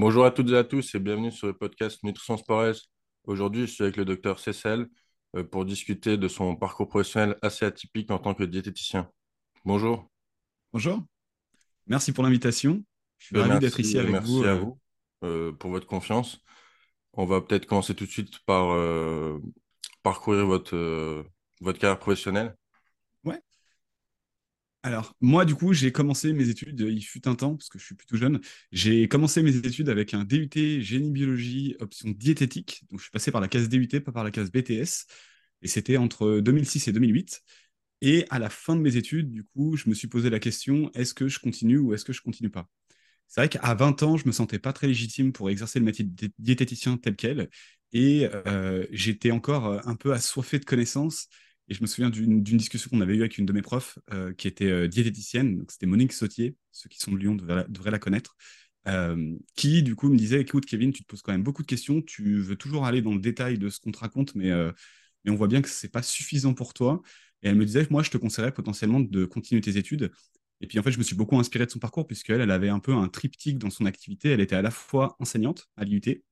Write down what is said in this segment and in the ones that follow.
Bonjour à toutes et à tous et bienvenue sur le podcast Nutrition Sport. Aujourd'hui, je suis avec le docteur Cécile euh, pour discuter de son parcours professionnel assez atypique en tant que diététicien. Bonjour. Bonjour. Merci pour l'invitation. Je suis ravi d'être ici avec vous. Merci à euh. vous euh, pour votre confiance. On va peut-être commencer tout de suite par parcourir votre, votre carrière professionnelle. Alors, moi, du coup, j'ai commencé mes études, il fut un temps, parce que je suis plutôt jeune, j'ai commencé mes études avec un DUT génie biologie, option diététique. Donc, je suis passé par la case DUT, pas par la case BTS. Et c'était entre 2006 et 2008. Et à la fin de mes études, du coup, je me suis posé la question, est-ce que je continue ou est-ce que je continue pas? C'est vrai qu'à 20 ans, je me sentais pas très légitime pour exercer le métier de diététicien tel quel. Et euh, j'étais encore un peu assoiffé de connaissances et je me souviens d'une discussion qu'on avait eue avec une de mes profs euh, qui était euh, diététicienne. C'était Monique Sautier. Ceux qui sont de Lyon devraient la, connaître. Euh, qui, du coup, me disait Écoute, Kevin, tu te poses quand même beaucoup de questions. Tu veux toujours aller dans le détail de ce qu'on te raconte, mais, mais on voit bien que ce n'est pas suffisant pour toi. Et elle me disait Moi, je te conseillerais potentiellement de continuer tes études. Et puis, en fait, je me suis beaucoup inspiré de son parcours, puisqu'elle elle avait un peu un triptyque dans son activité. Elle était à la fois enseignante à l'IUT,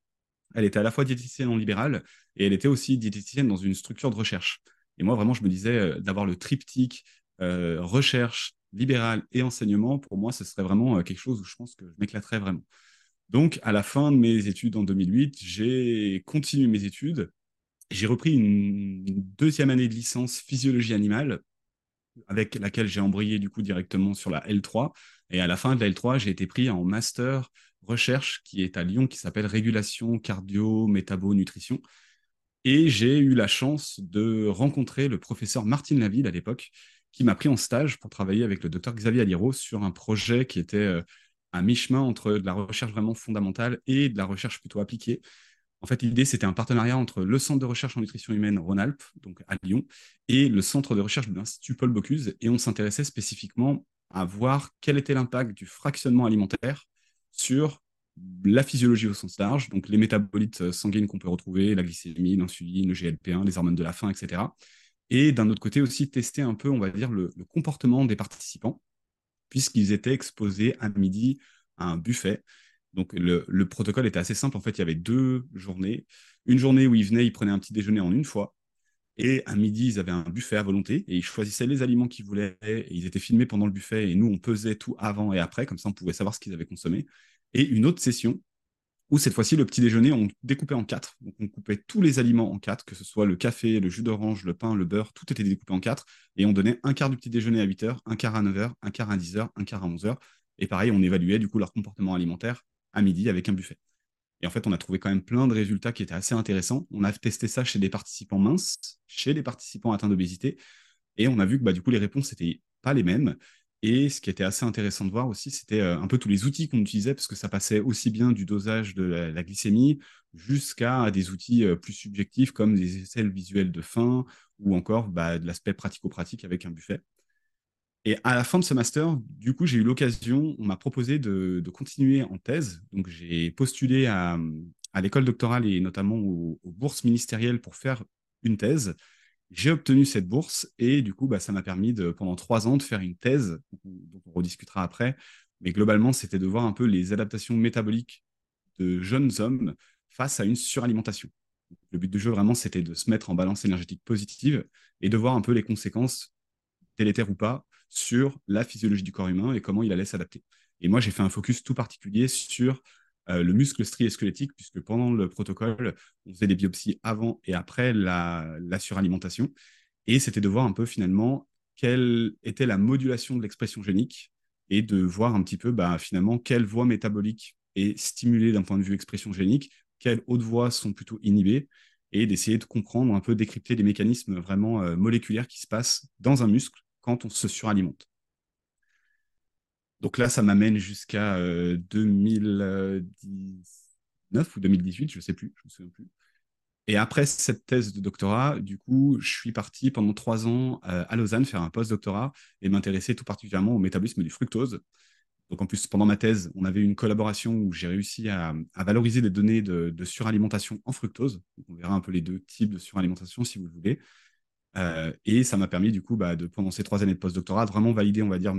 elle était à la fois diététicienne en libéral, et elle était aussi diététicienne dans une structure de recherche. Et moi, vraiment, je me disais, euh, d'avoir le triptyque euh, recherche, libéral et enseignement, pour moi, ce serait vraiment euh, quelque chose où je pense que je m'éclaterais vraiment. Donc, à la fin de mes études en 2008, j'ai continué mes études. J'ai repris une, deuxième année de licence physiologie animale, avec laquelle j'ai embrayé du coup directement sur la L3. Et à la fin de la L3, j'ai été pris en master recherche qui est à Lyon, qui s'appelle régulation cardio, métabo, nutrition. Et j'ai eu la chance de rencontrer le professeur Martine Laville à l'époque, qui m'a pris en stage pour travailler avec le docteur Xavier Aliro sur un projet qui était euh, un mi-chemin entre de la recherche vraiment fondamentale et de la recherche plutôt appliquée. En fait, l'idée, c'était un partenariat entre le Centre de recherche en nutrition humaine Rhône-Alpes, donc à Lyon, et le Centre de recherche de l'Institut Paul Bocuse. Et on s'intéressait spécifiquement à voir quel était l'impact du fractionnement alimentaire sur la physiologie au sens large, donc les métabolites euh, sanguines qu'on peut retrouver, la glycémie, l'insuline, le GLP1, les hormones de la faim, etc. Et d'un autre côté aussi tester un peu, on va dire, le, comportement des participants, puisqu'ils étaient exposés à midi à un buffet. Donc le, le, protocole était assez simple, en fait, il y avait deux journées. Une journée où ils venaient, ils prenaient un petit déjeuner en une fois, et à midi, ils avaient un buffet à volonté et ils choisissaient les aliments qu'ils voulaient. Et ils étaient filmés pendant le buffet et nous, on pesait tout avant et après, comme ça, on pouvait savoir ce qu'ils avaient consommé et une autre session où cette fois-ci, le petit déjeuner, on découpait en quatre. Donc, on coupait tous les aliments en quatre, que ce soit le café, le jus d'orange, le pain, le beurre, tout était découpé en quatre. Et on donnait un quart du petit déjeuner à 8 heures, un quart à 9 heures, un quart à 10 heures, un quart à 11 heures. Et pareil, on évaluait du coup leur comportement alimentaire à midi avec un buffet. Et en fait, on a trouvé quand même plein de résultats qui étaient assez intéressants. On a testé ça chez des participants minces, chez des participants atteints d'obésité. Et on a vu que bah, du coup, les réponses n'étaient pas les mêmes. Et ce qui était assez intéressant de voir aussi, c'était euh, un peu tous les outils qu'on utilisait, parce que ça passait aussi bien du dosage de la, glycémie jusqu'à des outils euh, plus subjectifs comme des essais visuels de faim ou encore bah, de l'aspect pratico-pratique avec un buffet. Et à la fin de ce master, du coup, j'ai eu l'occasion, on m'a proposé de, continuer en thèse. Donc, j'ai postulé à, l'école doctorale et notamment aux bourses ministérielles pour faire une thèse. J'ai obtenu cette bourse et du coup, bah, ça m'a permis de, pendant trois ans de faire une thèse, dont on rediscutera après. Mais globalement, c'était de voir un peu les adaptations métaboliques de jeunes hommes face à une suralimentation. Le but du jeu, vraiment, c'était de se mettre en balance énergétique positive et de voir un peu les conséquences, délétères ou pas, sur la physiologie du corps humain et comment il allait s'adapter. Et moi, j'ai fait un focus tout particulier sur euh, le muscle strié squelettique, puisque pendant le protocole, on faisait des biopsies avant et après la, suralimentation. Et c'était de voir un peu finalement quelle était la modulation de l'expression génique et de voir un petit peu bah, finalement quelle voie métabolique est stimulée d'un point de vue expression génique, quelles autres voies sont plutôt inhibées, et d'essayer de comprendre un peu, décrypter les mécanismes vraiment euh, moléculaires qui se passent dans un muscle quand on se suralimente. Donc là, ça m'amène jusqu'à 2019 euh, ou 2018, je ne sais plus, je me souviens plus. Et après cette thèse de doctorat, du coup, je suis parti pendant trois ans euh, à Lausanne faire un post-doctorat et m'intéresser tout particulièrement au métabolisme du fructose. Donc en plus, pendant ma thèse, on avait une collaboration où j'ai réussi à, valoriser des données de, suralimentation en fructose. on verra un peu les deux types de suralimentation si vous le voulez. Euh, et ça m'a permis, du coup, bah, de, pendant ces trois années de post-doctorat, de vraiment valider, on va dire,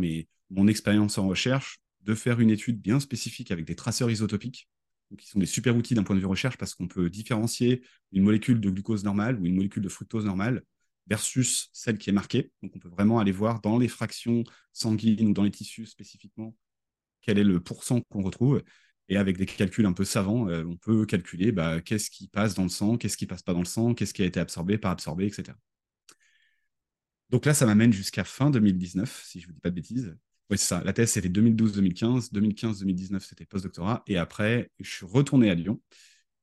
mon expérience en recherche, de faire une étude bien spécifique avec des traceurs isotopiques qui sont des super outils d'un point de vue recherche parce qu'on peut différencier une molécule de glucose normale ou une molécule de fructose normale versus celle qui est marquée. Donc on peut vraiment aller voir dans les fractions sanguines ou dans les tissus spécifiquement quel est le pourcent qu'on retrouve. Et avec des calculs un peu savants, euh, on peut calculer bah, qu'est-ce qui passe dans le sang, qu'est-ce qui passe pas dans le sang, qu'est-ce qui a été absorbé, pas absorbé, etc. Donc là, ça m'amène jusqu'à fin 2019, si je ne vous dis pas de bêtises. Oui, c'est ça. La thèse, c'était 2012-2015. 2015-2019, c'était post-doctorat. Et après, je suis retourné à Lyon,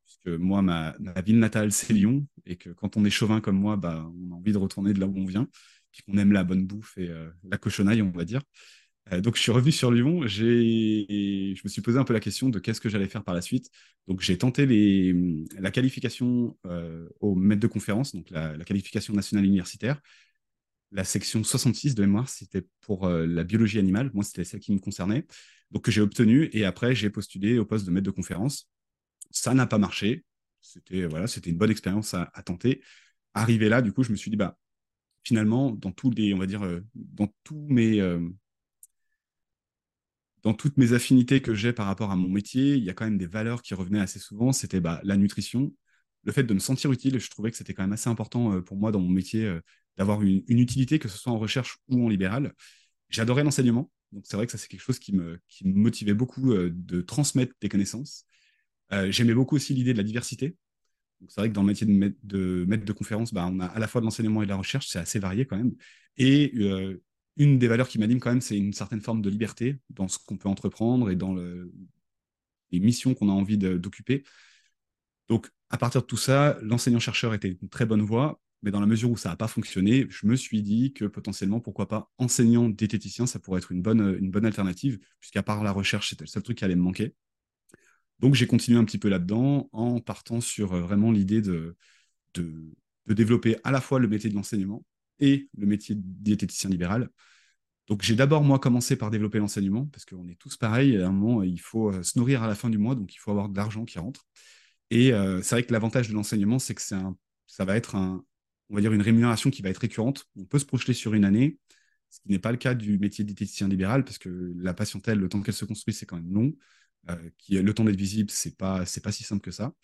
puisque moi, ma, ville natale, c'est Lyon. Et que quand on est chauvin comme moi, bah, on a envie de retourner de là où on vient, puis qu'on aime la bonne bouffe et euh, la cochonnaille, on va dire. Euh, donc, je suis revenu sur Lyon. Je me suis posé un peu la question de qu'est-ce que j'allais faire par la suite. Donc, j'ai tenté la qualification euh, au maître de conférence, donc la qualification nationale universitaire la section 66 de mémoire, c'était pour euh, la biologie animale. Moi, c'était celle qui me concernait. Donc, que j'ai obtenu. Et après, j'ai postulé au poste de maître de conférence. Ça n'a pas marché. C'était voilà, c'était une bonne expérience à, tenter. Arrivé là, du coup, je me suis dit, bah, finalement, dans tous les, on va dire, euh, dans tous mes, euh, dans toutes mes affinités que j'ai par rapport à mon métier, il y a quand même des valeurs qui revenaient assez souvent. C'était bah, la nutrition, le fait de me sentir utile. Je trouvais que c'était quand même assez important pour moi dans mon métier d'avoir une, utilité, que ce soit en recherche ou en libéral. J'adorais l'enseignement, donc c'est vrai que ça c'est quelque chose qui me, qui me motivait beaucoup euh, de transmettre des connaissances. Euh, j'aimais beaucoup aussi l'idée de la diversité. C'est vrai que dans le métier de maître de, conférence, bah, on a à la fois de l'enseignement et de la recherche, c'est assez varié quand même. Et euh, une des valeurs qui m'anime quand même, c'est une certaine forme de liberté dans ce qu'on peut entreprendre et dans le, les missions qu'on a envie d'occuper. Donc, à partir de tout ça, l'enseignant-chercheur était une très bonne voie mais dans la mesure où ça n'a pas fonctionné, je me suis dit que potentiellement, pourquoi pas, enseignant diététicien, ça pourrait être une bonne, une bonne alternative, puisqu'à part la recherche, c'était le seul truc qui allait me manquer. Donc j'ai continué un petit peu là-dedans en partant sur euh, vraiment l'idée de, de, développer à la fois le métier de l'enseignement et le métier de diététicien libéral. Donc j'ai d'abord, moi, commencé par développer l'enseignement, parce qu'on est tous pareils, à un moment, il faut euh, se nourrir à la fin du mois, donc il faut avoir de l'argent qui rentre. Et euh, c'est vrai que l'avantage de l'enseignement, c'est que un, ça va être un, on va dire, une rémunération qui va être récurrente. On peut se projeter sur une année, ce qui n'est pas le cas du métier diététicien libéral, parce que la patientèle, le temps qu'elle se construit, c'est quand même long. Euh, qui, le temps d'être visible, c'est pas, c'est pas si simple que ça.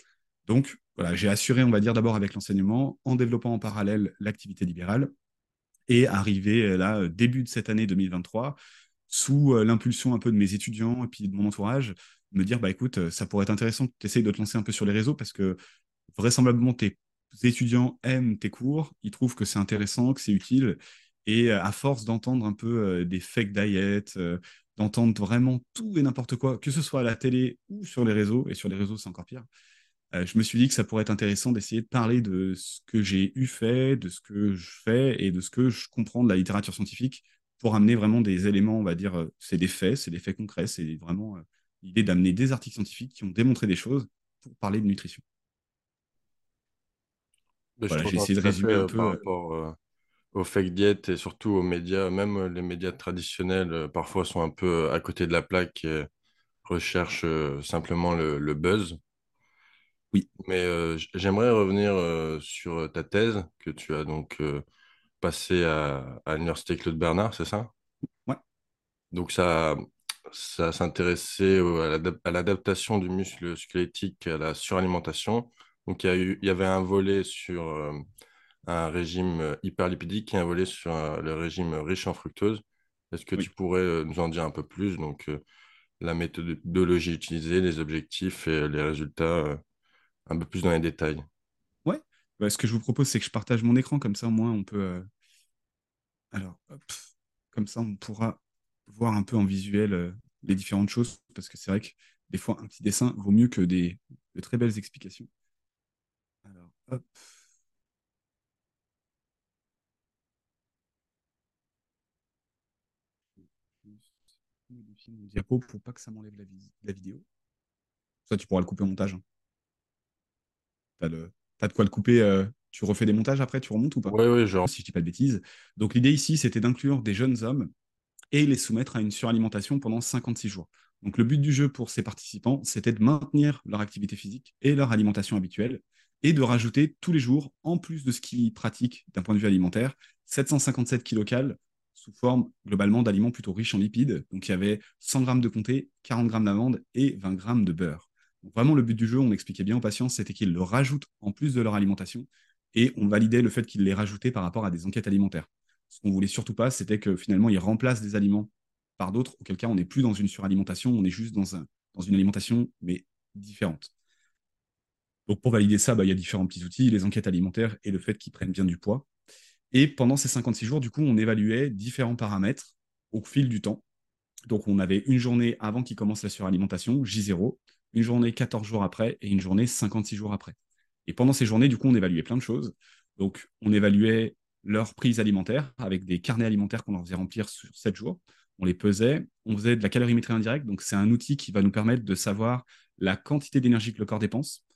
Donc, voilà, j'ai assuré, on va dire, d'abord avec l'enseignement, en développant en parallèle l'activité libérale, et arrivé euh, là, début de cette année 2023, sous euh, l'impulsion un peu de mes étudiants et puis de mon entourage, me dire, bah écoute, ça pourrait être intéressant que tu essayes de te lancer un peu sur les réseaux, parce que vraisemblablement, tu es étudiants aiment tes cours, ils trouvent que c'est intéressant, que c'est utile. Et euh, à force d'entendre un peu euh, des fake diets, euh, d'entendre vraiment tout et n'importe quoi, que ce soit à la télé ou sur les réseaux, et sur les réseaux c'est encore pire, je me suis dit que ça pourrait être intéressant d'essayer de parler de ce que j'ai eu fait, de ce que je fais et de ce que je comprends de la littérature scientifique pour amener vraiment des éléments, on va dire, c'est des faits, c'est des faits concrets, c'est vraiment l'idée d'amener des articles scientifiques qui ont démontré des choses pour parler de nutrition j'ai essayé de résumer un peu. Par euh, rapport euh, aux fake diètes et surtout aux médias, même euh, les médias traditionnels, parfois sont un peu à côté de la plaque et recherchent simplement le, buzz. Oui. Mais j'aimerais revenir sur ta thèse que tu as donc passée à, à l'Université Claude Bernard, c'est ça? Ouais. Donc ça, ça s'intéressait à l'adaptation du muscle squelettique à la suralimentation donc, il y, avait un volet sur euh, un régime euh, hyperlipidique et un volet sur euh, le régime riche en fructose. Est-ce que tu pourrais nous en dire un peu plus? Donc, la méthodologie utilisée, les objectifs et les résultats un peu plus dans les détails. Ouais. Bah, ce que je vous propose, c'est que je partage mon écran, comme ça, au moins, on peut. Alors, comme ça, on pourra voir un peu en visuel les différentes choses, parce que c'est vrai que des fois, un petit dessin vaut mieux que des, de très belles explications. Hop. Juste diapo pour pas que ça m'enlève la, vidéo. Ça, tu pourras le couper au montage. Hein. T'as de quoi le couper. Euh, tu refais des montages après, tu remontes ou pas? Oui, oui, genre. Si je dis pas de bêtises. Donc, l'idée ici, c'était d'inclure des jeunes hommes et les soumettre à une suralimentation pendant 56 jours. Donc, le but du jeu pour ces participants, c'était de maintenir leur activité physique et leur alimentation habituelle et de rajouter tous les jours, en plus de ce qu'ils pratiquent d'un point de vue alimentaire, 757 kilocales sous forme globalement d'aliments plutôt riches en lipides. Donc il y avait 100 grammes de comté, 40 grammes d'amande et 20 grammes de beurre. vraiment, le but du jeu, on expliquait bien aux patients, c'était qu'ils le rajoutent en plus de leur alimentation et on validait le fait qu'ils les rajoutaient par rapport à des enquêtes alimentaires. Ce qu'on voulait surtout pas, c'était que finalement, ils remplacent des aliments par d'autres, auquel cas on n'est plus dans une suralimentation, on est juste dans, dans une alimentation, mais différente. Donc pour valider ça, bah, il y a différents petits outils, les enquêtes alimentaires et le fait qu'ils prennent bien du poids. Et pendant ces 56 jours, du coup, on évaluait différents paramètres au fil du temps. Donc on avait une journée avant qu'il commence la suralimentation, J0, une journée 14 jours après et une journée 56 jours après. Et pendant ces journées, du coup, on évaluait plein de choses. Donc on évaluait leur prise alimentaire avec des carnets alimentaires qu'on leur faisait remplir sur 7 jours on les pesait, on faisait de la calorimétrie indirecte, donc c'est un outil qui va nous permettre de savoir la quantité d'énergie que le corps dépense,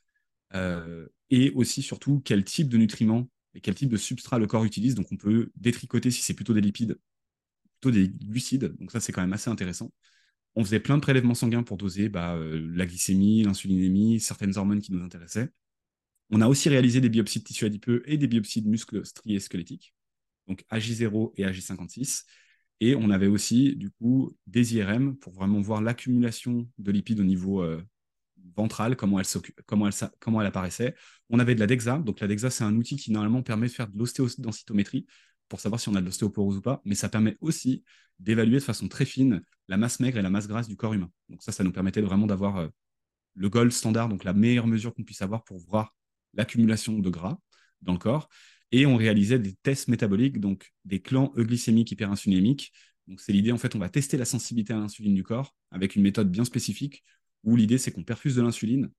et aussi surtout quel type de nutriments et quel type de substrat le corps utilise. Donc on peut détricoter si c'est plutôt des lipides, plutôt des glucides, donc ça c'est quand même assez intéressant. On faisait plein de prélèvements sanguins pour doser bah, euh, la glycémie, l'insulinémie, certaines hormones qui nous intéressaient. On a aussi réalisé des biopsies de tissu adipeux et des biopsies de muscles striés squelettiques, donc AJ0 et AJ56. Et on avait aussi, du coup, des IRM pour vraiment voir l'accumulation de lipides au niveau euh, ventral, comment elle, comment, elle, comment elle apparaissait. On avait de la DEXA. Donc, la DEXA, c'est un outil qui, normalement, permet de faire de l'ostéodensitométrie pour savoir si on a de l'ostéoporose ou pas. Mais ça permet aussi d'évaluer de façon très fine la masse maigre et la masse grasse du corps humain. Donc, ça, ça nous permettait vraiment d'avoir euh, le gold standard, donc la meilleure mesure qu'on puisse avoir pour voir l'accumulation de gras dans le corps et on réalisait des tests métaboliques, donc des clans euglycémiques hyperinsulinémiques. Donc c'est l'idée, en fait, on va tester la sensibilité à l'insuline du corps avec une méthode bien spécifique où l'idée c'est qu'on perfuse de l'insuline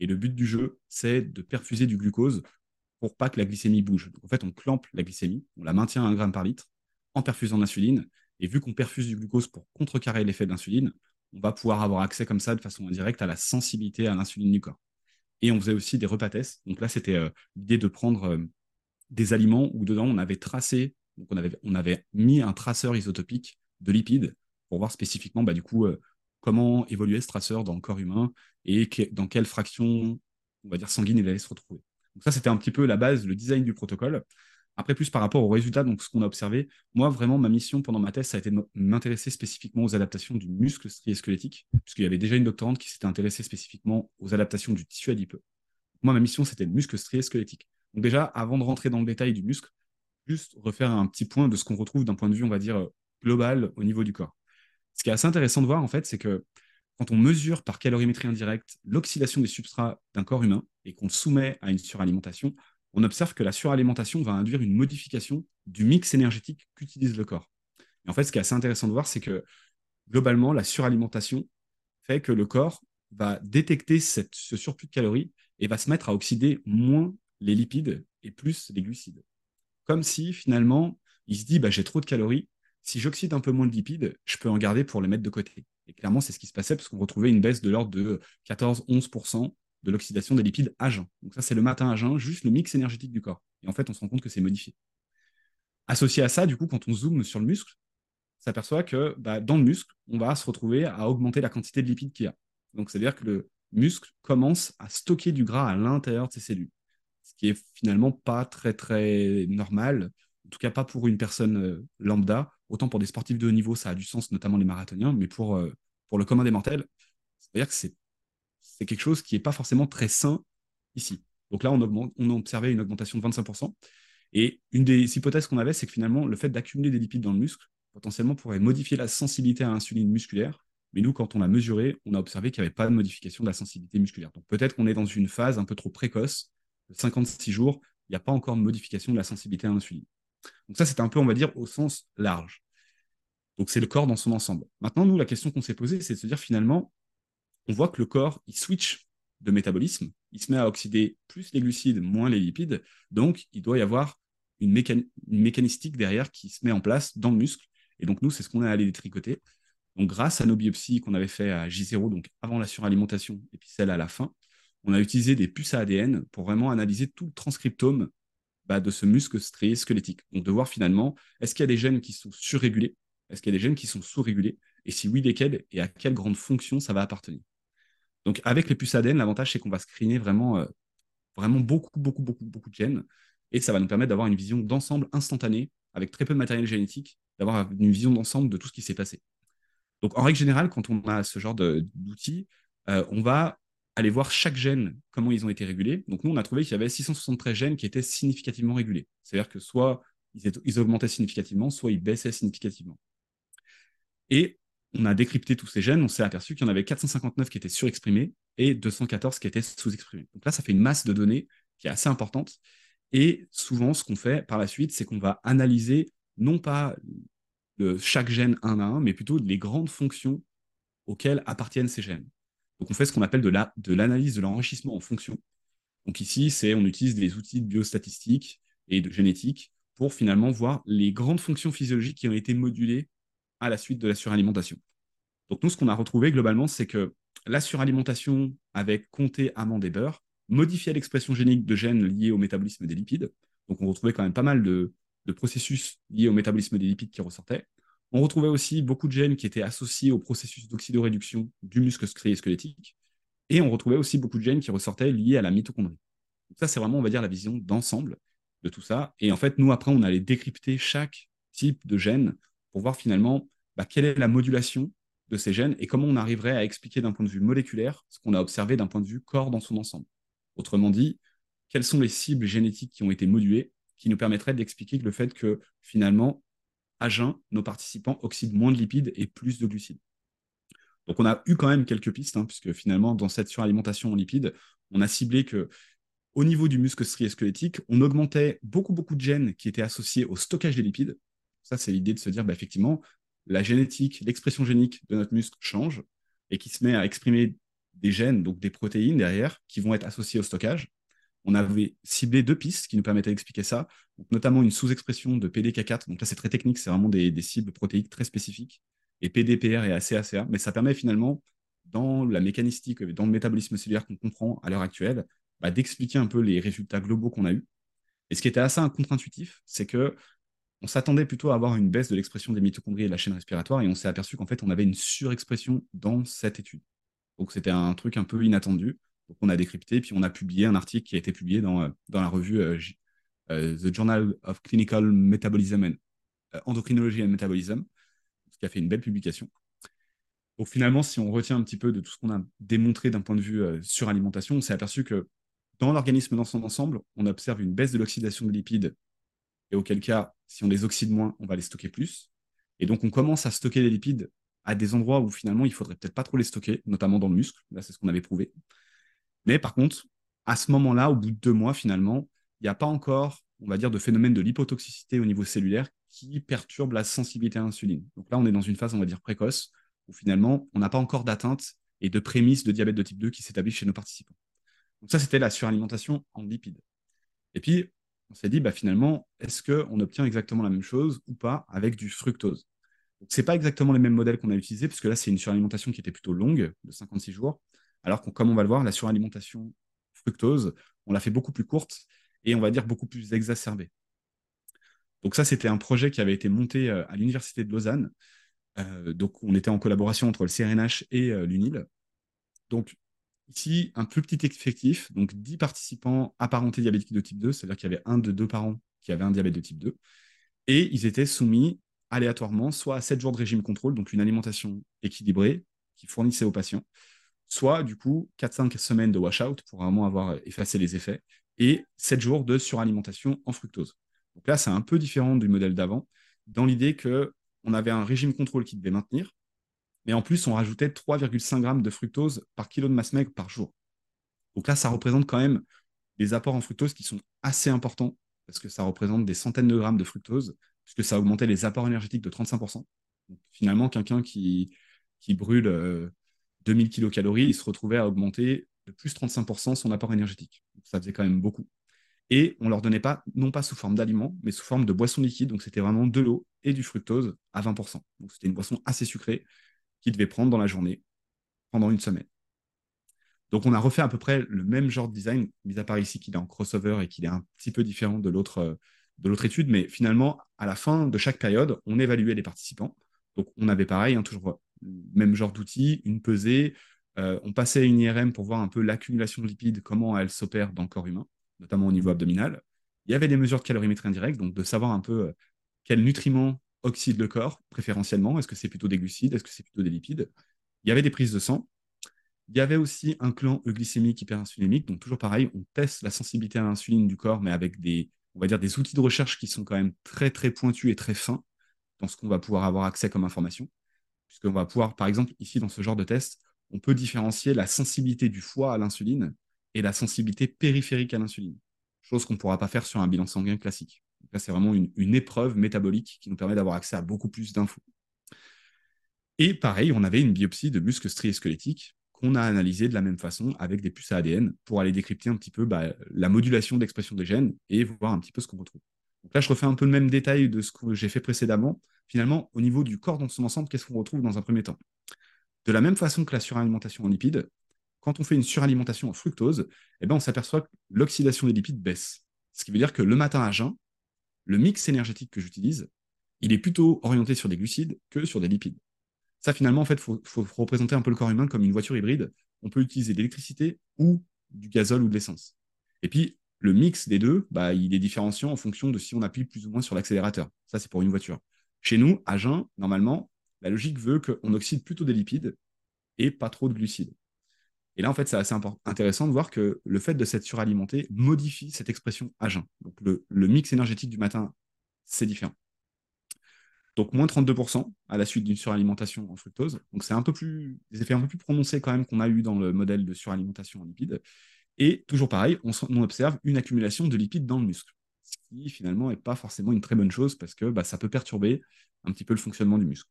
et le but du jeu c'est de perfuser du glucose pour pas que la glycémie bouge. En fait, on clampe la glycémie, on la maintient à 1 gramme par litre en perfusant l'insuline et vu qu'on perfuse du glucose pour contrecarrer l'effet de l'insuline, on va pouvoir avoir accès comme ça de façon indirecte à la sensibilité à l'insuline du corps. Et on faisait aussi des repas tests. Donc là, c'était euh, l'idée de prendre euh, des aliments où dedans on avait tracé, donc on avait, on avait mis un traceur isotopique de lipides pour voir spécifiquement bah, du coup euh, comment évoluait ce traceur dans le corps humain et dans quelle fraction, on va dire sanguine, il allait se retrouver. Donc ça c'était un petit peu la base, le design du protocole. Après, plus par rapport aux résultats, donc ce qu'on a observé, moi vraiment ma mission pendant ma thèse, ça a été de m'intéresser spécifiquement aux adaptations du muscle strié squelettique, puisqu'il y avait déjà une doctorante qui s'était intéressée spécifiquement aux adaptations du tissu adipeux. Moi, ma mission, c'était le muscle strié squelettique. Donc déjà, avant de rentrer dans le détail du muscle, juste refaire un petit point de ce qu'on retrouve d'un point de vue, on va dire, global au niveau du corps. Ce qui est assez intéressant de voir, en fait, c'est que quand on mesure par calorimétrie indirecte l'oxydation des substrats d'un corps humain et qu'on le soumet à une suralimentation, on observe que la suralimentation va induire une modification du mix énergétique qu'utilise le corps. Et en fait, ce qui est assez intéressant de voir, c'est que globalement, la suralimentation fait que le corps va détecter ce surplus de calories et va se mettre à oxyder moins les lipides et plus les glucides. Comme si finalement, il se dit bah, j'ai trop de calories, si j'oxyde un peu moins de lipides, je peux en garder pour les mettre de côté. Et clairement, c'est ce qui se passait parce qu'on retrouvait une baisse de l'ordre de 14-11% de l'oxydation des lipides à jeun. Donc ça, c'est le matin à jeun, juste le mix énergétique du corps. Et en fait, on se rend compte que c'est modifié. Associé à ça, du coup, quand on zoome sur le muscle, on s'aperçoit que bah, dans le muscle, on va se retrouver à augmenter la quantité de lipides qu'il y a. Donc, c'est-à-dire que le muscle commence à stocker du gras à l'intérieur de ses cellules ce qui est finalement pas très très normal, en tout cas pas pour une personne euh, lambda. Autant pour des sportifs de haut niveau, ça a du sens, notamment les marathoniens, mais pour, euh, pour le commun des mortels, c'est-à-dire que c'est, quelque chose qui n'est pas forcément très sain ici. Donc là, on, on a observé une augmentation de 25%. Et une des hypothèses qu'on avait, c'est que finalement, le fait d'accumuler des lipides dans le muscle, potentiellement pourrait modifier la sensibilité à l'insuline musculaire. Mais nous, quand on l'a mesuré, on a observé qu'il n'y avait pas de modification de la sensibilité musculaire. Donc peut-être qu'on est dans une phase un peu trop précoce 56 jours, il n'y a pas encore de modification de la sensibilité à l'insuline. Donc ça, c'est un peu, on va dire, au sens large. Donc c'est le corps dans son ensemble. Maintenant, nous, la question qu'on s'est posée, c'est de se dire finalement, on voit que le corps, il switch de métabolisme, il se met à oxyder plus les glucides, moins les lipides, donc il doit y avoir une, mécanistique derrière qui se met en place dans le muscle. Et donc nous, c'est ce qu'on est allé détricoter. Donc grâce à nos biopsies qu'on avait fait à J0, donc avant la suralimentation, et puis celle à la fin, on a utilisé des puces à ADN pour vraiment analyser tout le transcriptome bah, de ce muscle strié squelettique. Donc de voir finalement, est-ce qu'il y a des gènes qui sont surrégulés? Est-ce qu'il y a des gènes qui sont sous-régulés? Et si oui, lesquels? Et à quelle grande fonction ça va appartenir? Donc avec les puces ADN, l'avantage c'est qu'on va screener vraiment, euh, vraiment beaucoup, beaucoup, beaucoup, beaucoup de gènes. Et ça va nous permettre d'avoir une vision d'ensemble instantanée, avec très peu de matériel génétique, d'avoir une vision d'ensemble de tout ce qui s'est passé. Donc en règle générale, quand on a ce genre d'outils, euh, on va aller voir chaque gène, comment ils ont été régulés. Donc nous, on a trouvé qu'il y avait 673 gènes qui étaient significativement régulés. C'est-à-dire que soit ils, augmentaient significativement, soit ils baissaient significativement. Et on a décrypté tous ces gènes, on s'est aperçu qu'il y en avait 459 qui étaient surexprimés et 214 qui étaient sous-exprimés. Donc là, ça fait une masse de données qui est assez importante. Et souvent, ce qu'on fait par la suite, c'est qu'on va analyser non pas chaque gène un à un, mais plutôt les grandes fonctions auxquelles appartiennent ces gènes. Donc on fait ce qu'on appelle de l'analyse de l'enrichissement en fonctions. Donc ici, c'est on utilise des outils de biostatistiques et de génétique pour finalement voir les grandes fonctions physiologiques qui ont été modulées à la suite de la suralimentation. Donc nous, ce qu'on a retrouvé globalement, c'est que la suralimentation avec comté, amande et beurre modifiait l'expression génique de gènes liés au métabolisme des lipides. Donc on retrouvait quand même pas mal de processus liés au métabolisme des lipides qui ressortaient. On retrouvait aussi beaucoup de gènes qui étaient associés au processus d'oxydoréduction du muscle squelettique. Et on retrouvait aussi beaucoup de gènes qui ressortaient liés à la mitochondrie. Donc ça, c'est vraiment, on va dire, la vision d'ensemble de tout ça. Et en fait, nous, après, on allait décrypter chaque type de gène pour voir finalement bah, quelle est la modulation de ces gènes et comment on arriverait à expliquer d'un point de vue moléculaire ce qu'on a observé d'un point de vue corps dans son ensemble. Autrement dit, quelles sont les cibles génétiques qui ont été modulées qui nous permettraient d'expliquer le fait que finalement, à jeun, nos participants oxydent moins de lipides et plus de glucides. Donc on a eu quand même quelques pistes, hein, puisque finalement, dans cette suralimentation en lipides, on a ciblé que au niveau du muscle strié squelettique, on augmentait beaucoup, beaucoup de gènes qui étaient associés au stockage des lipides. Ça, c'est l'idée de se dire, bah, effectivement, la génétique, l'expression génique de notre muscle change et qui se met à exprimer des gènes, donc des protéines derrière, qui vont être associées au stockage. On avait ciblé deux pistes qui nous permettaient d'expliquer ça, notamment une sous-expression de PDK4. Donc là, c'est très technique, c'est vraiment des, cibles protéiques très spécifiques, et PDPR et ACACA. Mais ça permet finalement, dans la mécanistique, dans le métabolisme cellulaire qu'on comprend à l'heure actuelle, bah, d'expliquer un peu les résultats globaux qu'on a eus. Et ce qui était assez contre-intuitif, c'est que on s'attendait plutôt à avoir une baisse de l'expression des mitochondries et de la chaîne respiratoire, et on s'est aperçu qu'en fait, on avait une surexpression dans cette étude. Donc c'était un truc un peu inattendu. Donc on a décrypté, puis on a publié un article qui a été publié dans, dans la revue euh, euh, The Journal of Clinical Metabolism and euh, Endocrinology and Metabolism, qui a fait une belle publication. Donc finalement, si on retient un petit peu de tout ce qu'on a démontré d'un point de vue suralimentation, on s'est aperçu que dans l'organisme dans son ensemble, on observe une baisse de l'oxydation de lipides, et auquel cas, si on les oxyde moins, on va les stocker plus. Et donc, on commence à stocker les lipides à des endroits où finalement, il faudrait peut-être pas trop les stocker, notamment dans le muscle. Là, c'est ce qu'on avait prouvé. Mais par contre, à ce moment-là, au bout de deux mois, finalement, il n'y a pas encore, on va dire, de phénomène de lipotoxicité au niveau cellulaire qui perturbe la sensibilité à l'insuline. Donc là, on est dans une phase, on va dire, précoce, où finalement, on n'a pas encore d'atteinte et de prémisse de diabète de type 2 qui s'établit chez nos participants. Donc ça, c'était la suralimentation en lipides. Et puis, on s'est dit, bah, finalement, est-ce qu'on obtient exactement la même chose ou pas avec du fructose? Ce n'est pas exactement les mêmes modèles qu'on a utilisés, puisque là, c'est une suralimentation qui était plutôt longue, de 56 jours, alors que, comme on va le voir, la suralimentation fructose, on l'a fait beaucoup plus courte et on va dire beaucoup plus exacerbée. Donc ça, c'était un projet qui avait été monté euh, à l'Université de Lausanne. Euh, donc on était en collaboration entre le CRNH et euh, l'UNIL. Donc Ici, un plus petit effectif, donc 10 participants apparentés diabétiques de type 2, c'est-à-dire qu'il y avait un de deux parents qui avait un diabète de type 2, et ils étaient soumis aléatoirement soit à 7 jours de régime contrôle, donc une alimentation équilibrée qui fournissait aux patients, soit du coup 4-5 semaines de washout pour vraiment avoir effacé les effets, et 7 jours de suralimentation en fructose. Donc là, c'est un peu différent du modèle d'avant, dans l'idée qu'on avait un régime contrôle qui devait maintenir, mais en plus, on rajoutait 3,5 grammes de fructose par kilo de masse maigre par jour. Donc là, ça représente quand même des apports en fructose qui sont assez importants, parce que ça représente des centaines de grammes de fructose, puisque ça augmentait les apports énergétiques de 35%. Donc, finalement, quelqu'un qui, qui brûle 2000 euh, kilocalories, il se retrouvait à augmenter de plus 35% son apport énergétique. Ça faisait quand même beaucoup. Et on leur donnait pas, non pas sous forme d'aliments, mais sous forme de boissons liquides. Donc c'était vraiment de l'eau et du fructose à 20%. Donc c'était une boisson assez sucrée qu'il devait prendre dans la journée pendant une semaine. Donc on a refait à peu près le même genre de design, mis à part ici qu'il est en crossover et qu'il est un petit peu différent de l'autre de l'autre étude, mais finalement, à la fin de chaque période, on évaluait les participants. Donc on avait pareil, hein, toujours même genre d'outils, une pesée, euh, on passait une IRM pour voir un peu l'accumulation de lipides, comment elle s'opère dans le corps humain, notamment au niveau abdominal. Il y avait des mesures de calorimétrie indirecte, donc de savoir un peu euh, quels nutriments oxyde le corps, préférentiellement. Est-ce que c'est plutôt des glucides? Est-ce que c'est plutôt des lipides? Il y avait des prises de sang, Il y avait aussi un clan euglycémique hyperinsulinémique, donc toujours pareil, on teste la sensibilité à l'insuline du corps, mais avec des, on va dire, des outils de recherche qui sont quand même très très pointus et très fins dans ce qu'on va pouvoir avoir accès comme information. Puisqu'on va pouvoir, par exemple, ici dans ce genre de test, on peut différencier la sensibilité du foie à l'insuline et la sensibilité périphérique à l'insuline, chose qu'on ne pourra pas faire sur un bilan sanguin classique. là, c'est vraiment une, épreuve métabolique qui nous permet d'avoir accès à beaucoup plus d'infos. Et pareil, on avait une biopsie de muscles striés squelettiques qu'on a analysé de la même façon avec des puces à ADN pour aller décrypter un petit peu bah, la modulation d'expression des gènes et voir un petit peu ce qu'on retrouve. Donc là, je refais un peu le même détail de ce que j'ai fait précédemment. Finalement, au niveau du corps dans son ensemble, qu'est-ce qu'on retrouve dans un premier temps? De la même façon que la suralimentation en lipides, quand on fait une suralimentation en fructose, eh ben, on s'aperçoit que l'oxydation des lipides baisse. Ce qui veut dire que le matin à jeun, le mix énergétique que j'utilise, il est plutôt orienté sur des glucides que sur des lipides. Ça, finalement, en fait, il faut, représenter un peu le corps humain comme une voiture hybride. On peut utiliser de l'électricité ou du gazole ou de l'essence. Et puis, le mix des deux, bah, il est différenciant en fonction de si on appuie plus ou moins sur l'accélérateur. Ça, c'est pour une voiture. Chez nous, à jeun, normalement, la logique veut qu'on oxyde plutôt des lipides et pas trop de glucides. Et là, en fait, c'est assez intéressant de voir que le fait de s'être suralimenté modifie cette expression à jeun. Donc, le mix énergétique du matin, c'est différent. Donc moins 32% à la suite d'une suralimentation en fructose. Donc c'est un peu plus des effets un peu plus prononcés quand même qu'on a eu dans le modèle de suralimentation en lipides. Et toujours pareil, on, observe une accumulation de lipides dans le muscle, ce qui finalement n'est pas forcément une très bonne chose parce que bah, ça peut perturber un petit peu le fonctionnement du muscle.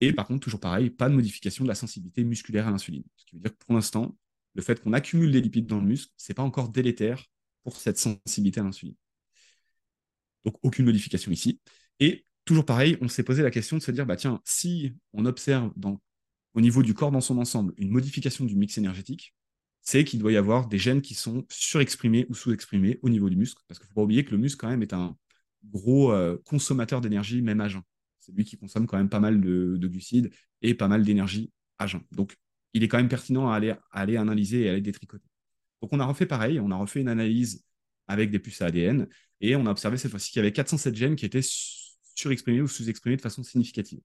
Et par contre, toujours pareil, pas de modification de la sensibilité musculaire à l'insuline. Ce qui veut dire que pour l'instant, le fait qu'on accumule des lipides dans le muscle, ce n'est pas encore délétère pour cette sensibilité à l'insuline. Donc aucune modification ici. Et toujours pareil, on s'est posé la question de se dire, bah tiens, si on observe au niveau du corps dans son ensemble une modification du mix énergétique, c'est qu'il doit y avoir des gènes qui sont surexprimés ou sous-exprimés au niveau du muscle. Parce qu'il ne faut pas oublier que le muscle, quand même, est un gros euh, consommateur d'énergie, même à jeun. C'est lui qui consomme quand même pas mal de, glucides et pas mal d'énergie à jeun. Donc, il est quand même pertinent à aller, analyser et à aller détricoter. Donc, on a refait pareil, on a refait une analyse avec des puces à ADN et on a observé cette fois-ci qu'il y avait 407 gènes qui étaient surexprimés ou sous-exprimés de façon significative.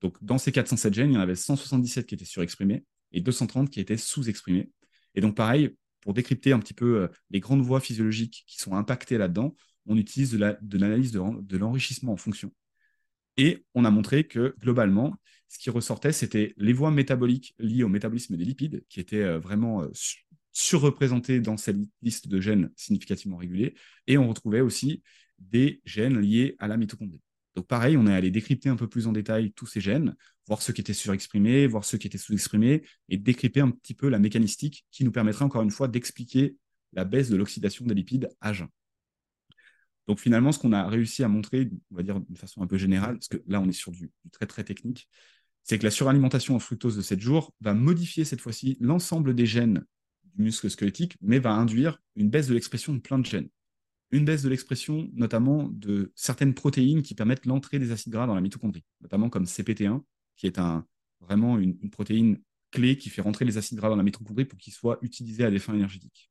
Donc, dans ces 407 gènes, il y en avait 177 qui étaient surexprimés et 230 qui étaient sous-exprimés. Et donc, pareil, pour décrypter un petit peu euh, les grandes voies physiologiques qui sont impactées là-dedans, on utilise de l'analyse de, l'enrichissement en fonction. Et on a montré que globalement, ce qui ressortait, c'était les voies métaboliques liées au métabolisme des lipides, qui étaient euh, vraiment euh, surreprésentées dans cette liste de gènes significativement régulés. Et on retrouvait aussi des gènes liés à la mitochondrie. Donc pareil, on est allé décrypter un peu plus en détail tous ces gènes, voir ceux qui étaient surexprimés, voir ceux qui étaient sous-exprimés, et décrypter un petit peu la mécanistique qui nous permettrait encore une fois d'expliquer la baisse de l'oxydation des lipides à jeun. Donc finalement, ce qu'on a réussi à montrer, on va dire d'une façon un peu générale, parce que là on est sur du, du très très technique, c'est que la suralimentation en fructose de 7 jours va modifier cette fois-ci l'ensemble des gènes du muscle squelettique, mais va induire une baisse de l'expression de plein de gènes une baisse de l'expression notamment de certaines protéines qui permettent l'entrée des acides gras dans la mitochondrie, notamment comme CPT1, qui est vraiment une, protéine clé qui fait rentrer les acides gras dans la mitochondrie pour qu'ils soient utilisés à des fins énergétiques.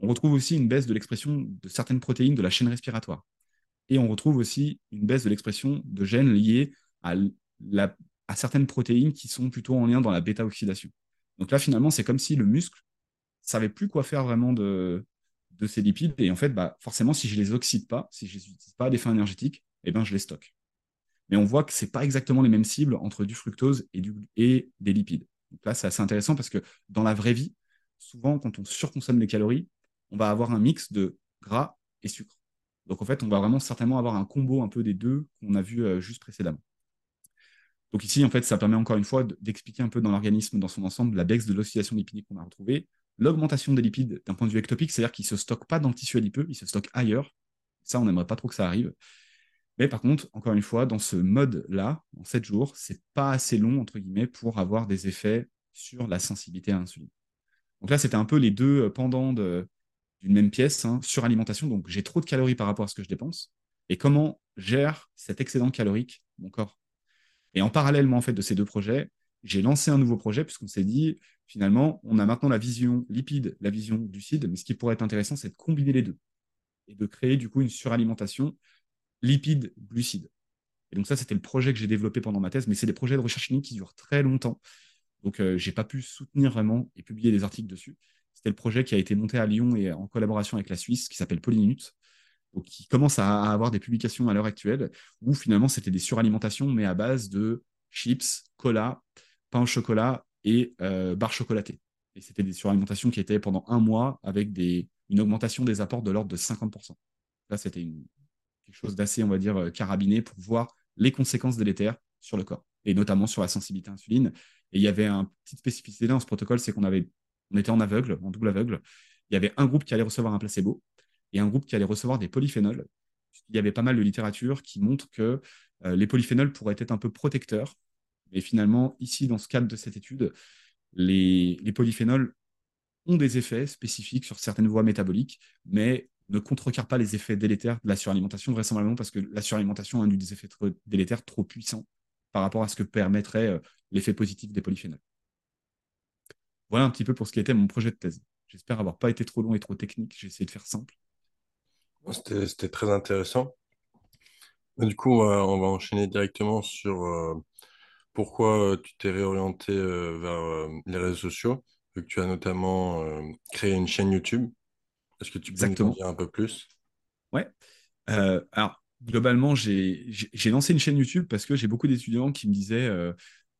On retrouve aussi une baisse de l'expression de certaines protéines de la chaîne respiratoire. Et on retrouve aussi une baisse de l'expression de gènes liés à, certaines protéines qui sont plutôt en lien dans la bêta-oxydation. Donc là, finalement, c'est comme si le muscle savait plus quoi faire vraiment de, de ces lipides. Et en fait, bah, forcément, si je les oxyde pas, si je ne les utilise pas à des fins énergétiques, eh ben, je les stocke. Mais on voit que ce pas exactement les mêmes cibles entre du fructose et, du, et des lipides. Donc là, c'est assez intéressant parce que dans la vraie vie, souvent, quand on surconsomme les calories, on va avoir un mix de gras et sucre. Donc en fait, on va vraiment certainement avoir un combo un peu des deux qu'on a vu euh, juste précédemment. Donc ici, en fait, ça permet encore une fois d'expliquer un peu dans l'organisme, dans son ensemble, la baisse de l'oscillation lipidique qu'on a retrouvée, l'augmentation des lipides d'un point de vue ectopique, c'est-à-dire qu'ils ne se stockent pas dans le tissu adipeux, ils se stockent ailleurs. Ça, on n'aimerait pas trop que ça arrive. Mais par contre, encore une fois, dans ce mode-là, en 7 jours, c'est pas assez long, entre guillemets, pour avoir des effets sur la sensibilité à l'insuline. Donc là, c'était un peu les deux euh, pendants d'une même pièce, hein, suralimentation. Donc j'ai trop de calories par rapport à ce que je dépense. Et comment gère cet excédent calorique mon corps? Et en parallèlement en fait, de ces deux projets, j'ai lancé un nouveau projet puisqu'on s'est dit, finalement, on a maintenant la vision lipide, la vision glucide, mais ce qui pourrait être intéressant, c'est de combiner les deux et de créer du coup une suralimentation lipide-glucide. Et donc ça, c'était le projet que j'ai développé pendant ma thèse, mais c'est des projets de recherche clinique qui durent très longtemps. Donc, euh, j'ai pas pu soutenir vraiment et publier des articles dessus. C'était le projet qui a été monté à Lyon et en collaboration avec la Suisse, qui s'appelle Polyminute, donc qui commence à, avoir des publications à l'heure actuelle, où finalement c'était des suralimentations, mais à base de chips, cola, pain au chocolat et euh, barres chocolatées. Et c'était des suralimentations qui étaient pendant un mois avec des, une augmentation des apports de l'ordre de 50%. Là, c'était quelque chose d'assez, on va dire, euh, carabiné pour voir les conséquences délétères sur le corps, et notamment sur la sensibilité à l'insuline. Et il y avait une petite spécificité dans ce protocole, c'est qu'on avait, on était en aveugle, en double aveugle. Il y avait un groupe qui allait recevoir un placebo et un groupe qui allait recevoir des polyphénols. Il y avait pas mal de littérature qui montre que euh, les polyphénols pourraient être un peu protecteurs. Mais finalement, ici, dans ce cadre de cette étude, les, polyphénols ont des effets spécifiques sur certaines voies métaboliques, mais ne contrecarrent pas les effets délétères de la suralimentation, vraisemblablement parce que la suralimentation a eu des effets délétères trop puissants par rapport à ce que permettrait euh, l'effet positif des polyphénols. Voilà un petit peu pour ce qui était mon projet de thèse. J'espère avoir pas été trop long et trop technique. J'ai essayé de faire simple. C'était très intéressant. Du coup, on va, enchaîner directement sur euh, pourquoi euh, tu t'es réorienté euh, vers les réseaux sociaux, vu que tu as notamment créé une chaîne YouTube. Est-ce que tu peux nous en dire un peu plus? Ouais. alors, globalement, j'ai lancé une chaîne YouTube parce que j'ai beaucoup d'étudiants qui me disaient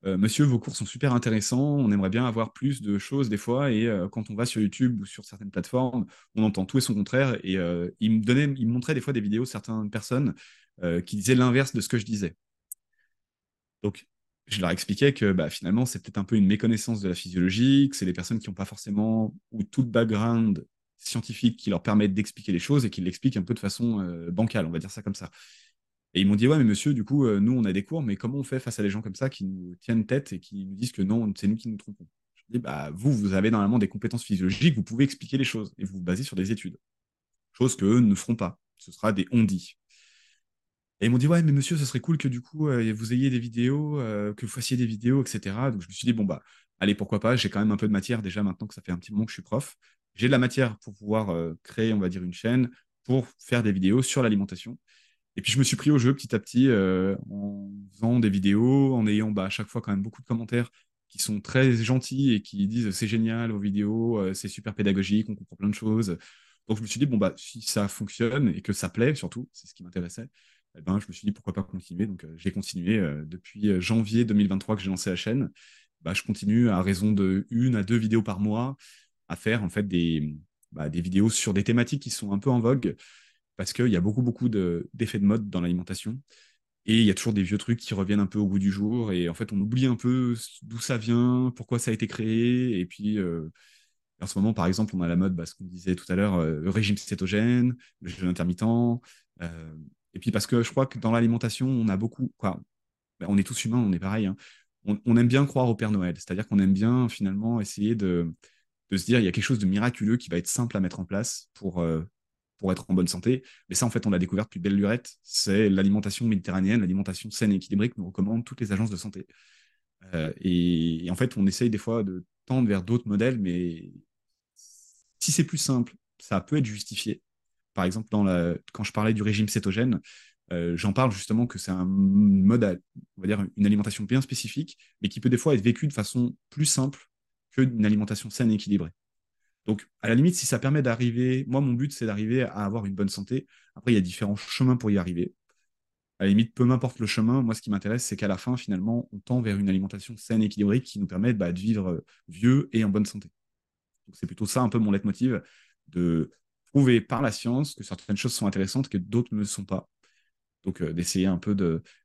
euh, monsieur, vos cours sont super intéressants, on aimerait bien avoir plus de choses des fois, et euh, quand on va sur YouTube ou sur certaines plateformes, on entend tout et son contraire, et euh, il, me donnait, il me montrait des fois des vidéos, certaines personnes qui disaient l'inverse de ce que je disais. Donc, je leur expliquais que bah, finalement, c'est peut-être un peu une méconnaissance de la physiologie, que c'est des personnes qui n'ont pas forcément, ou tout background scientifique qui leur permettent d'expliquer les choses et qui l'expliquent un peu de façon bancale, on va dire ça comme ça. Et ils m'ont dit, ouais, mais monsieur, du coup, euh, nous, on a des cours, mais comment on fait face à des gens comme ça qui nous tiennent tête et qui nous disent que non, c'est nous qui nous trompons? Je dis, bah, vous, vous avez normalement des compétences physiologiques, vous pouvez expliquer les choses et vous vous basez sur des études. Chose qu'eux ne feront pas. Ce sera des on-dit. Et ils m'ont dit, ouais, mais monsieur, ce serait cool que du coup, euh, vous ayez des vidéos, euh, que vous fassiez des vidéos, etc. Donc je me suis dit, bon, bah, allez, pourquoi pas, j'ai quand même un peu de matière déjà maintenant que ça fait un petit moment que je suis prof. J'ai de la matière pour pouvoir créer, on va dire, une chaîne pour faire des vidéos sur l'alimentation. Et puis je me suis pris au jeu petit à petit euh, en faisant des vidéos, en ayant bah, à chaque fois quand même beaucoup de commentaires qui sont très gentils et qui disent c'est génial vos vidéos, euh, c'est super pédagogique, on comprend plein de choses. Donc je me suis dit bon bah si ça fonctionne et que ça plaît surtout, c'est ce qui m'intéressait. Eh ben, je me suis dit pourquoi pas continuer. Donc euh, j'ai continué depuis janvier 2023 que j'ai lancé la chaîne. Bah, je continue à raison de une à deux vidéos par mois à faire en fait des, bah, des vidéos sur des thématiques qui sont un peu en vogue parce qu'il y a beaucoup, beaucoup d'effets de, mode dans l'alimentation. Et il y a toujours des vieux trucs qui reviennent un peu au goût du jour. Et en fait, on oublie un peu d'où ça vient, pourquoi ça a été créé. Et puis, euh, en ce moment, par exemple, on a la mode, bah, ce qu'on disait tout à l'heure, euh, le régime cétogène, le jeûne intermittent. Euh, et puis, parce que je crois que dans l'alimentation, on a beaucoup. Quoi, bah, on est tous humains, on est pareil. Hein. On, aime bien croire au Père Noël. C'est-à-dire qu'on aime bien, finalement, essayer de, se dire il y a quelque chose de miraculeux qui va être simple à mettre en place pour pour être en bonne santé. Mais ça, en fait, on l'a découvert depuis belle lurette. C'est l'alimentation méditerranéenne, l'alimentation saine et équilibrée que nous recommandent toutes les agences de santé. Euh, et, en fait, on essaye des fois de tendre vers d'autres modèles, mais si c'est plus simple, ça peut être justifié. Par exemple, quand je parlais du régime cétogène, euh, j'en parle justement que c'est un mode, on va dire, une alimentation bien spécifique, mais qui peut des fois être vécu de façon plus simple qu'une alimentation saine et équilibrée. Donc, à la limite, si ça permet d'arriver, moi, mon but, c'est d'arriver à avoir une bonne santé. Après, il y a différents chemins pour y arriver. À la limite, peu m'importe le chemin, moi, ce qui m'intéresse, c'est qu'à la fin, finalement, on tend vers une alimentation saine et équilibrée qui nous permet bah, de vivre euh, vieux et en bonne santé. C'est plutôt ça un peu mon leitmotiv, de prouver par la science que certaines choses sont intéressantes, que d'autres ne le sont pas. Donc, euh, d'essayer un peu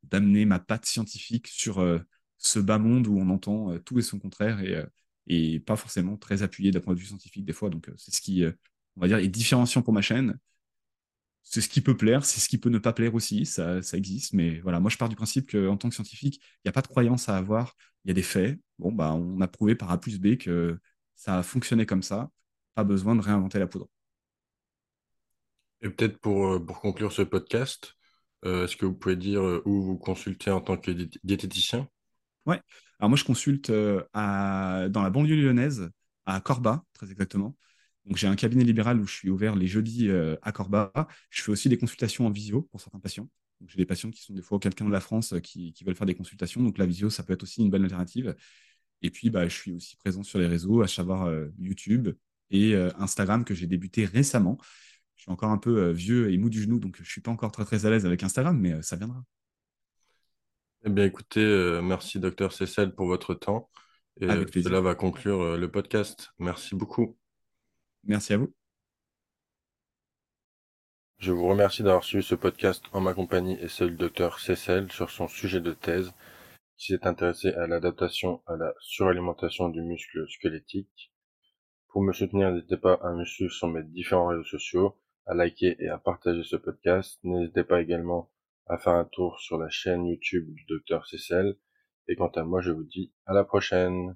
d'amener ma patte scientifique sur euh, ce bas monde où on entend tout et son contraire et et pas forcément très appuyé d'un point de vue scientifique des fois. Donc, euh, c'est ce qui, euh, on va dire, est différenciant pour ma chaîne. C'est ce qui peut plaire, c'est ce qui peut ne pas plaire aussi, ça, ça existe. Mais voilà, moi, je pars du principe qu'en tant que scientifique, il n'y a pas de croyance à avoir, il y a des faits. Bon, bah, on a prouvé par A plus B que ça a fonctionné comme ça, pas besoin de réinventer la poudre. Et peut-être pour, euh, pour conclure ce podcast, est-ce que vous pouvez dire où vous consultez en tant que diététicien? Ouais. Alors moi, je consulte euh, à, dans la banlieue lyonnaise, à Corba, très exactement. Donc j'ai un cabinet libéral où je suis ouvert les jeudis euh, à Corba. Je fais aussi des consultations en visio pour certains patients. J'ai des patients qui sont des fois quelqu'un de la France euh, qui, qui, veulent faire des consultations. Donc la visio, ça peut être aussi une bonne alternative. Et puis, bah, je suis aussi présent sur les réseaux, à savoir YouTube et Instagram que j'ai débuté récemment. Je suis encore un peu vieux et mou du genou, donc je suis pas encore très très à l'aise avec Instagram, mais ça viendra. Eh bien, écoutez, merci, docteur Cécile, pour votre temps. Et Avec plaisir. cela va conclure le podcast. Merci beaucoup. Merci à vous. Je vous remercie d'avoir suivi ce podcast en ma compagnie et celle du docteur Cécile sur son sujet de thèse qui s'est intéressé à l'adaptation à la suralimentation du muscle squelettique. Pour me soutenir, n'hésitez pas à me suivre sur mes différents réseaux sociaux, à liker et à partager ce podcast. N'hésitez pas également à faire un tour sur la chaîne YouTube du docteur Cécile. Et quant à moi, je vous dis à la prochaine.